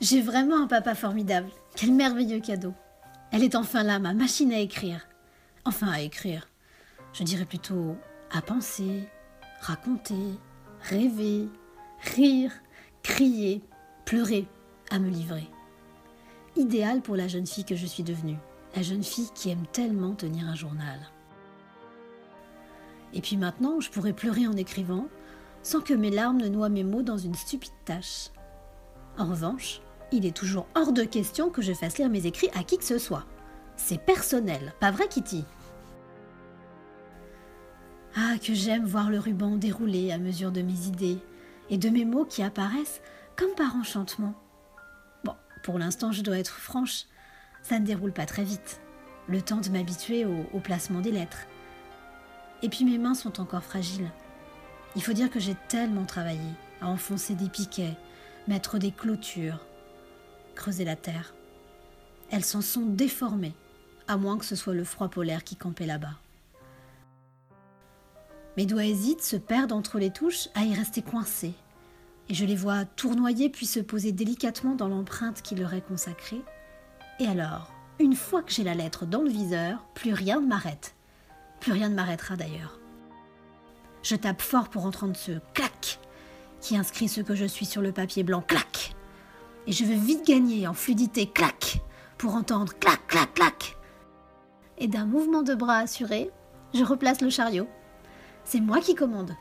J'ai vraiment un papa formidable. Quel merveilleux cadeau. Elle est enfin là, ma machine à écrire. Enfin à écrire. Je dirais plutôt à penser, raconter, rêver, rire, crier, pleurer, à me livrer. Idéal pour la jeune fille que je suis devenue, la jeune fille qui aime tellement tenir un journal. Et puis maintenant, je pourrais pleurer en écrivant, sans que mes larmes ne noient mes mots dans une stupide tâche. En revanche, il est toujours hors de question que je fasse lire mes écrits à qui que ce soit. C'est personnel, pas vrai Kitty? Ah, que j'aime voir le ruban dérouler à mesure de mes idées et de mes mots qui apparaissent comme par enchantement. Bon, pour l'instant, je dois être franche, ça ne déroule pas très vite. Le temps de m'habituer au, au placement des lettres. Et puis mes mains sont encore fragiles. Il faut dire que j'ai tellement travaillé à enfoncer des piquets, mettre des clôtures, creuser la terre. Elles s'en sont déformées, à moins que ce soit le froid polaire qui campait là-bas. Mes doigts hésitent, se perdent entre les touches, à y rester coincés, et je les vois tournoyer puis se poser délicatement dans l'empreinte qui leur est consacrée. Et alors, une fois que j'ai la lettre dans le viseur, plus rien ne m'arrête. Plus rien ne m'arrêtera d'ailleurs. Je tape fort pour entendre ce clac qui inscrit ce que je suis sur le papier blanc, clac. Et je veux vite gagner en fluidité, clac, pour entendre clac, clac, clac. Et d'un mouvement de bras assuré, je replace le chariot. C'est moi qui commande.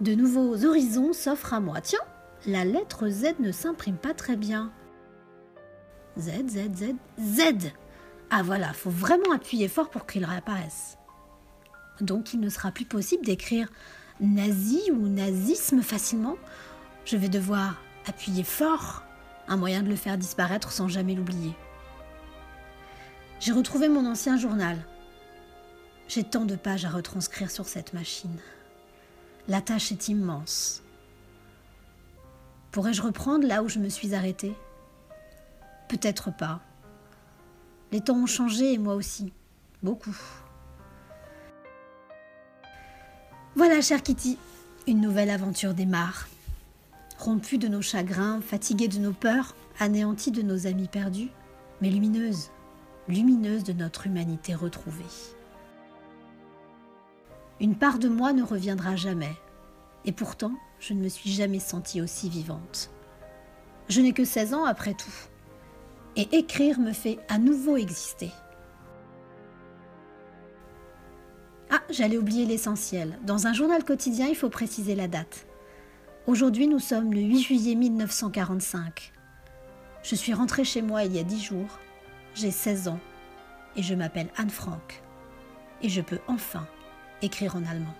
De nouveaux horizons s'offrent à moi. Tiens, la lettre Z ne s'imprime pas très bien. Z, Z, Z, Z. Ah voilà, faut vraiment appuyer fort pour qu'il réapparaisse. Donc il ne sera plus possible d'écrire nazi ou nazisme facilement. Je vais devoir appuyer fort, un moyen de le faire disparaître sans jamais l'oublier. J'ai retrouvé mon ancien journal. J'ai tant de pages à retranscrire sur cette machine. La tâche est immense. Pourrais-je reprendre là où je me suis arrêtée? Peut-être pas. Les temps ont changé et moi aussi. Beaucoup. Voilà, chère Kitty, une nouvelle aventure démarre. Rompue de nos chagrins, fatiguée de nos peurs, anéantie de nos amis perdus, mais lumineuse, lumineuse de notre humanité retrouvée. Une part de moi ne reviendra jamais, et pourtant je ne me suis jamais sentie aussi vivante. Je n'ai que 16 ans après tout, et écrire me fait à nouveau exister. Ah, j'allais oublier l'essentiel. Dans un journal quotidien, il faut préciser la date. Aujourd'hui, nous sommes le 8 juillet 1945. Je suis rentrée chez moi il y a dix jours. J'ai 16 ans et je m'appelle Anne Frank. Et je peux enfin écrire en allemand.